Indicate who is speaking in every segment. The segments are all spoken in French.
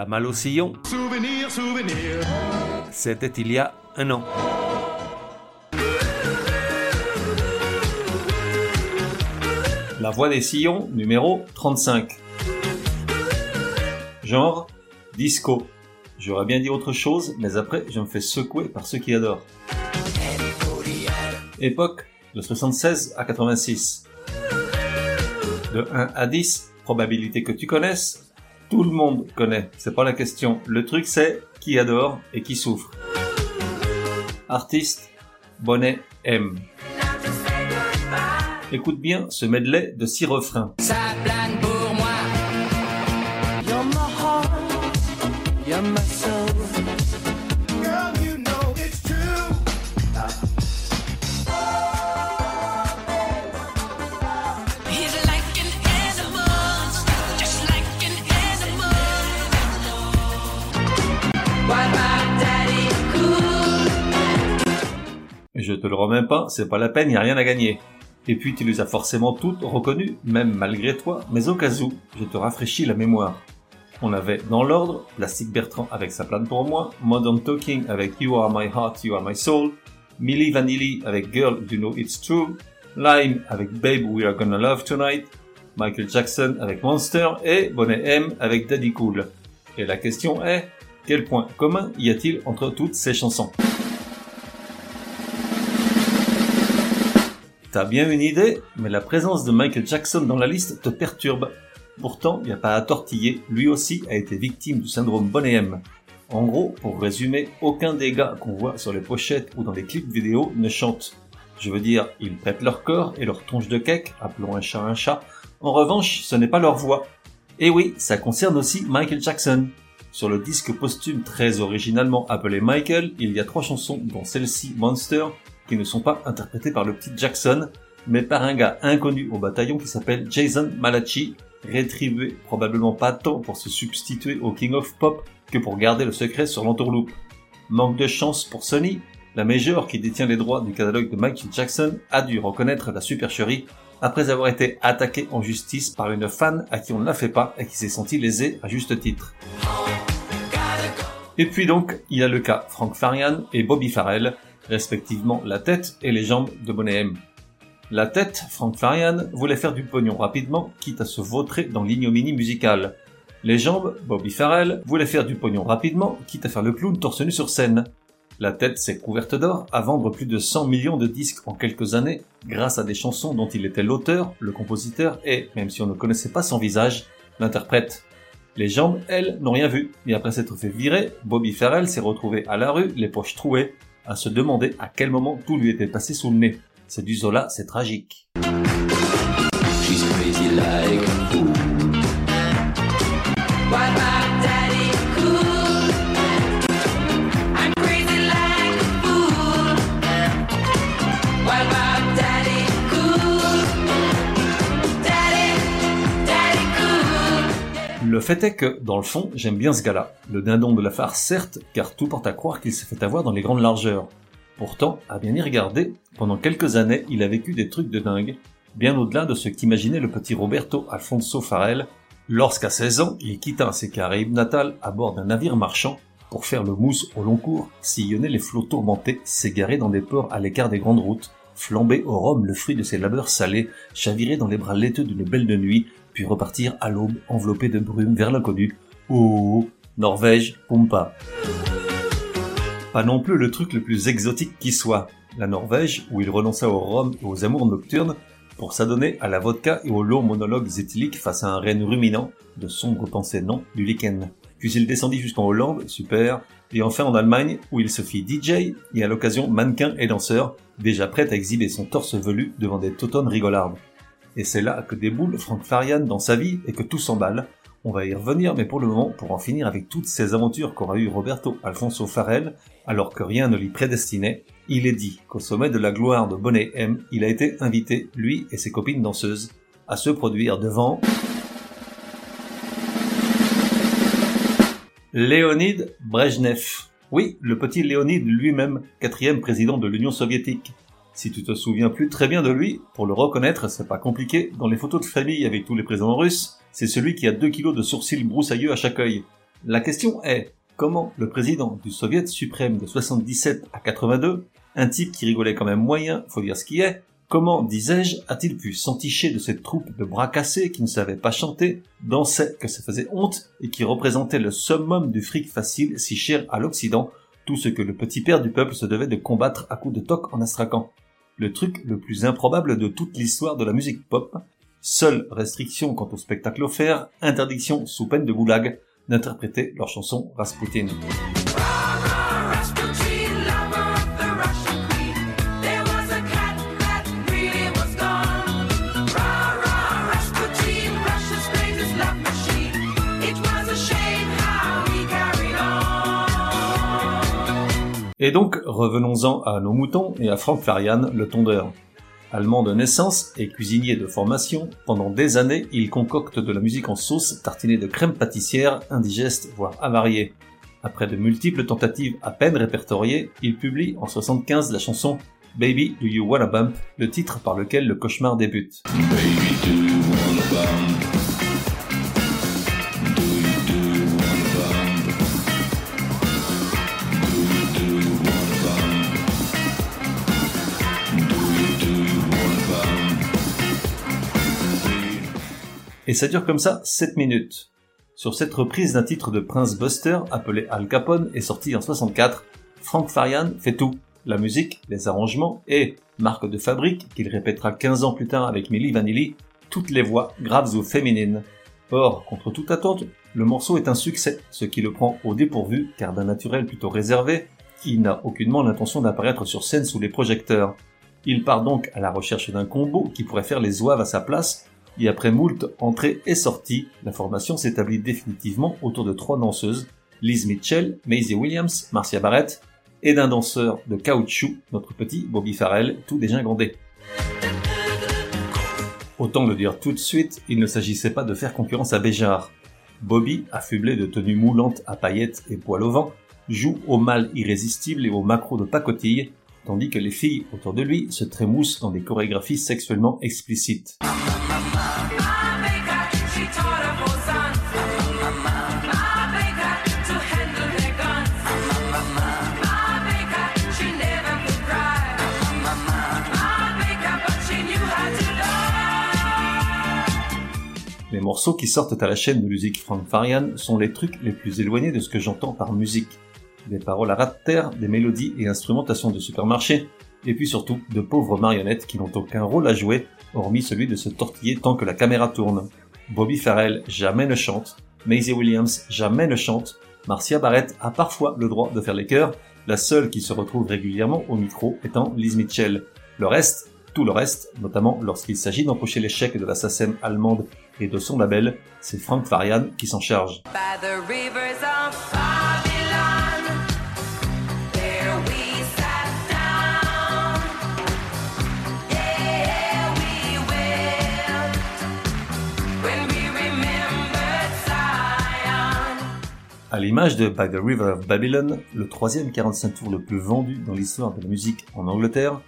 Speaker 1: La malle au sillon,
Speaker 2: Souvenir, souvenir.
Speaker 1: c'était il y a un an. La voix des sillons, numéro 35. Genre, disco. J'aurais bien dit autre chose, mais après, je me fais secouer par ceux qui adorent. Époque, de 76 à 86. De 1 à 10, probabilité que tu connaisses, tout le monde connaît, c'est pas la question. Le truc c'est qui adore et qui souffre. Artiste, Bonnet M. Écoute bien ce medley de six refrains. Te le remets pas, c'est pas la peine, y a rien à gagner. Et puis tu les as forcément toutes reconnues, même malgré toi, mais au cas où, je te rafraîchis la mémoire. On avait dans l'ordre Plastic Bertrand avec sa plane pour moi, Modern Talking avec You Are My Heart, You Are My Soul, Milli Vanilli avec Girl You Know It's True, Lime avec Babe We Are Gonna Love Tonight, Michael Jackson avec Monster et Bonnet M avec Daddy Cool. Et la question est, quel point commun y a-t-il entre toutes ces chansons? T'as bien une idée, mais la présence de Michael Jackson dans la liste te perturbe. Pourtant, il n'y a pas à tortiller, lui aussi a été victime du syndrome Bonnet M. En gros, pour résumer, aucun des gars qu'on voit sur les pochettes ou dans les clips vidéo ne chante. Je veux dire, ils prêtent leur corps et leur tronche de cake, appelons un chat un chat. En revanche, ce n'est pas leur voix. Et oui, ça concerne aussi Michael Jackson. Sur le disque posthume très originalement appelé Michael, il y a trois chansons, dont celle-ci Monster, qui ne sont pas interprétées par le petit Jackson, mais par un gars inconnu au bataillon qui s'appelle Jason Malachi, rétribué probablement pas tant pour se substituer au King of Pop que pour garder le secret sur l'entourloupe. Manque de chance pour Sony, la major qui détient les droits du catalogue de Michael Jackson a dû reconnaître la supercherie après avoir été attaqué en justice par une fan à qui on ne l'a fait pas et qui s'est senti lésé à juste titre. Et puis donc, il y a le cas Frank Farian et Bobby Farrell, respectivement la tête et les jambes de Bonnet M. La tête, Frank Farian, voulait faire du pognon rapidement, quitte à se vautrer dans l'ignominie musicale. Les jambes, Bobby Farrell, voulait faire du pognon rapidement, quitte à faire le clown torse nu sur scène. La tête s'est couverte d'or à vendre plus de 100 millions de disques en quelques années, grâce à des chansons dont il était l'auteur, le compositeur et, même si on ne connaissait pas son visage, l'interprète. Les jambes, elles, n'ont rien vu, et après s'être fait virer, Bobby Farrell s'est retrouvé à la rue, les poches trouées, à se demander à quel moment tout lui était passé sous le nez. C'est du Zola, c'est tragique. Le fait est que, dans le fond, j'aime bien ce gars-là. Le dindon de la farce, certes, car tout porte à croire qu'il s'est fait avoir dans les grandes largeurs. Pourtant, à bien y regarder, pendant quelques années, il a vécu des trucs de dingue, bien au-delà de ce qu'imaginait le petit Roberto Alfonso Farrell, lorsqu'à 16 ans, il quitta ses Caraïbes natales à bord d'un navire marchand pour faire le mousse au long cours, sillonner les flots tourmentés, s'égarer dans des ports à l'écart des grandes routes, flamber au rhum le fruit de ses labeurs salés, chavirer dans les bras laiteux d'une belle de nuit, puis repartir à l'aube enveloppé de brume vers l'inconnu. Oh, Norvège, Pumpa. Pas non plus le truc le plus exotique qui soit. La Norvège, où il renonça au rhum et aux amours nocturnes, pour s'adonner à la vodka et aux longs monologues éthyliques face à un renne ruminant, de sombres pensées non, du lichen. Puis il descendit jusqu'en Hollande, super, et enfin en Allemagne, où il se fit DJ, et à l'occasion mannequin et danseur, déjà prêt à exhiber son torse velu devant des tautonnes rigolardes. Et c'est là que déboule Frank Farian dans sa vie et que tout s'emballe. On va y revenir, mais pour le moment, pour en finir avec toutes ces aventures qu'aura eu Roberto Alfonso Farrell, alors que rien ne l'y prédestinait, il est dit qu'au sommet de la gloire de Bonnet M, il a été invité, lui et ses copines danseuses, à se produire devant Léonid Brejnev. Oui, le petit Léonid lui-même, quatrième président de l'Union soviétique. Si tu te souviens plus très bien de lui, pour le reconnaître, c'est pas compliqué, dans les photos de famille avec tous les présidents russes, c'est celui qui a 2 kilos de sourcils broussailleux à chaque œil. La question est, comment le président du Soviet suprême de 77 à 82, un type qui rigolait quand même moyen, faut dire ce qui est, comment, disais-je, a-t-il pu s'enticher de cette troupe de bras cassés qui ne savaient pas chanter, dansaient que ça faisait honte et qui représentaient le summum du fric facile si cher à l'Occident, tout ce que le petit père du peuple se devait de combattre à coups de toc en astracan. Le truc le plus improbable de toute l'histoire de la musique pop, seule restriction quant au spectacle offert, interdiction sous peine de goulag, d'interpréter leur chanson Rasputin. Et donc, revenons-en à nos moutons et à Frank Farian, le tondeur. Allemand de naissance et cuisinier de formation, pendant des années, il concocte de la musique en sauce tartinée de crème pâtissière, indigeste, voire avariée. Après de multiples tentatives à peine répertoriées, il publie en 75 la chanson Baby Do You Wanna Bump, le titre par lequel le cauchemar débute. Et ça dure comme ça 7 minutes. Sur cette reprise d'un titre de Prince Buster appelé Al Capone et sorti en 64, Frank Farian fait tout. La musique, les arrangements et, marque de fabrique qu'il répétera 15 ans plus tard avec Milli Vanilli, toutes les voix graves ou féminines. Or, contre toute attente, le morceau est un succès, ce qui le prend au dépourvu car d'un naturel plutôt réservé, il n'a aucunement l'intention d'apparaître sur scène sous les projecteurs. Il part donc à la recherche d'un combo qui pourrait faire les zouaves à sa place, et après moult entrées et sorties, la formation s'établit définitivement autour de trois danseuses, Liz Mitchell, Maisie Williams, Marcia Barrett, et d'un danseur de caoutchouc, notre petit Bobby Farrell, tout dégingandé. Autant le dire tout de suite, il ne s'agissait pas de faire concurrence à Béjart. Bobby, affublé de tenues moulantes à paillettes et poils au vent, joue au mal irrésistible et au macro de pacotille, tandis que les filles autour de lui se trémoussent dans des chorégraphies sexuellement explicites. Les morceaux qui sortent à la chaîne de musique Frank sont les trucs les plus éloignés de ce que j'entends par musique. Des paroles à ras de terre, des mélodies et instrumentations de supermarché, et puis surtout de pauvres marionnettes qui n'ont aucun rôle à jouer, hormis celui de se tortiller tant que la caméra tourne. Bobby Farrell jamais ne chante, Maisie Williams jamais ne chante, Marcia Barrett a parfois le droit de faire les chœurs, la seule qui se retrouve régulièrement au micro étant Liz Mitchell. Le reste, tout le reste, notamment lorsqu'il s'agit d'empocher chèques de la SACEM allemande et de son label, c'est Frank Farian qui s'en charge. À l'image de By the River of Babylon, le troisième 45 tours le plus vendu dans l'histoire de la musique en Angleterre,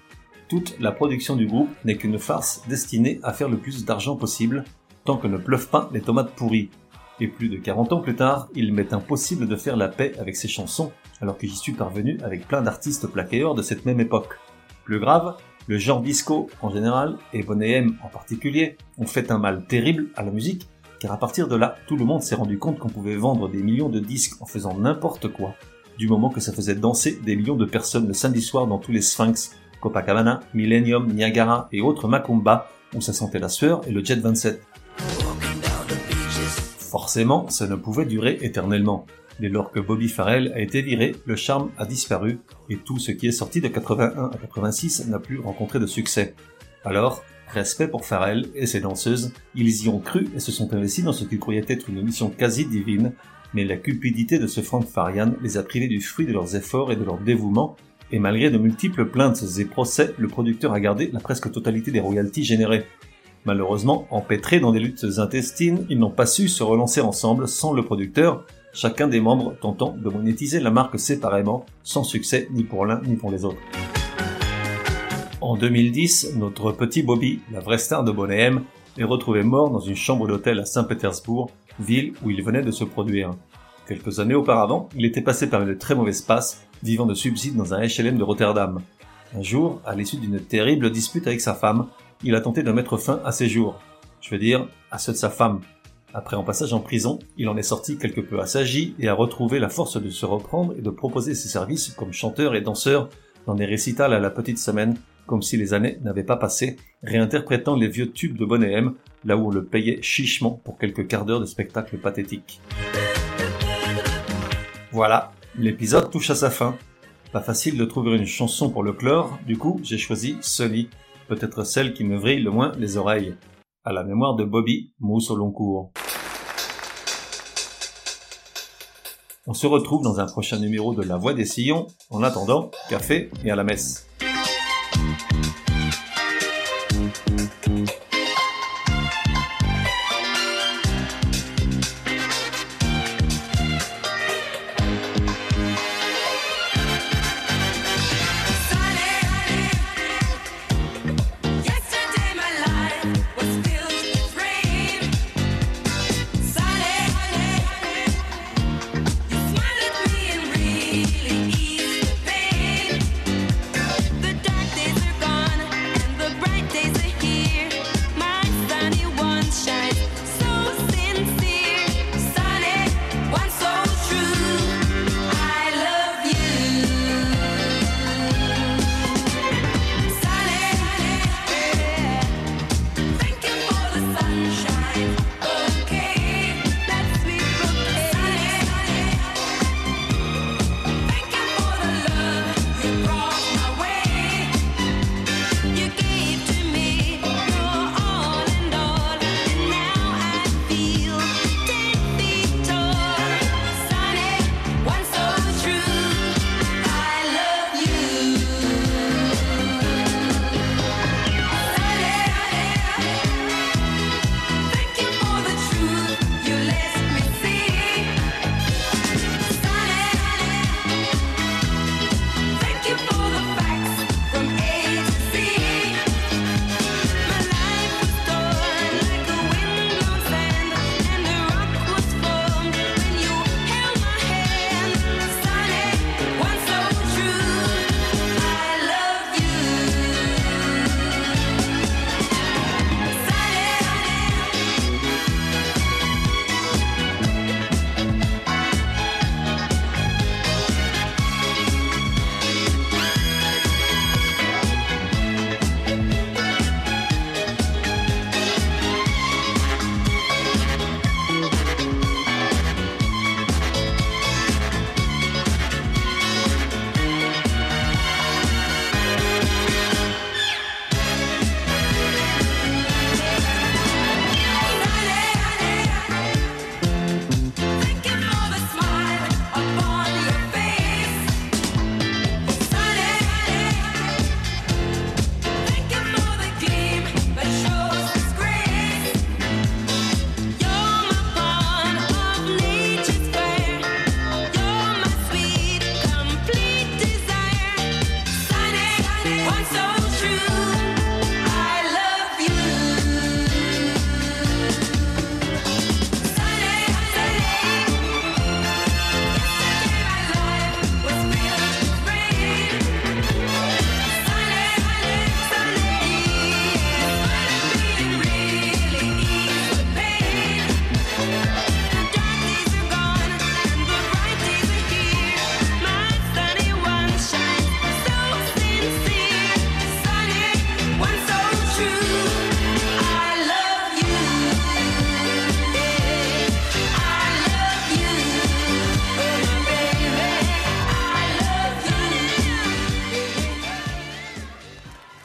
Speaker 1: toute la production du groupe n'est qu'une farce destinée à faire le plus d'argent possible, tant que ne pleuvent pas les tomates pourries. Et plus de 40 ans plus tard, il m'est impossible de faire la paix avec ces chansons, alors que j'y suis parvenu avec plein d'artistes plaqués hors de cette même époque. Plus grave, le genre disco en général, et Bonnet M en particulier, ont fait un mal terrible à la musique, car à partir de là, tout le monde s'est rendu compte qu'on pouvait vendre des millions de disques en faisant n'importe quoi, du moment que ça faisait danser des millions de personnes le samedi soir dans tous les Sphinx, Copacabana, Millennium, Niagara et autres Macumba, où ça sentait la sueur et le Jet 27. Forcément, ça ne pouvait durer éternellement. Dès lors que Bobby Farrell a été viré, le charme a disparu, et tout ce qui est sorti de 81 à 86 n'a plus rencontré de succès. Alors, respect pour Farrell et ses danseuses, ils y ont cru et se sont investis dans ce qu'ils croyaient être une mission quasi divine, mais la cupidité de ce Frank Farian les a privés du fruit de leurs efforts et de leur dévouement, et malgré de multiples plaintes et procès, le producteur a gardé la presque totalité des royalties générées. Malheureusement, empêtrés dans des luttes intestines, ils n'ont pas su se relancer ensemble sans le producteur, chacun des membres tentant de monétiser la marque séparément, sans succès ni pour l'un ni pour les autres. En 2010, notre petit Bobby, la vraie star de M, est retrouvé mort dans une chambre d'hôtel à Saint-Pétersbourg, ville où il venait de se produire.
Speaker 3: Quelques années auparavant, il était passé par une très mauvaise passe, vivant de subsides dans un HLM de Rotterdam. Un jour, à l'issue d'une terrible dispute avec sa femme, il a tenté de mettre fin à ses jours. Je veux dire, à ceux de sa femme. Après un passage en prison, il en est sorti quelque peu assagi et a retrouvé la force de se reprendre et de proposer ses services comme chanteur et danseur dans des récitals à la petite semaine, comme si les années n'avaient pas passé, réinterprétant les vieux tubes de Bonnet M, là où on le payait chichement pour quelques quarts d'heure de spectacle pathétique. Voilà, l'épisode touche à sa fin. Pas facile de trouver une chanson pour le clore, du coup j'ai choisi Sunny, peut-être celle qui me vrille le moins les oreilles. À la mémoire de Bobby, mousse au long cours. On se retrouve dans un prochain numéro de La Voix des Sillons. En attendant, café et à la messe.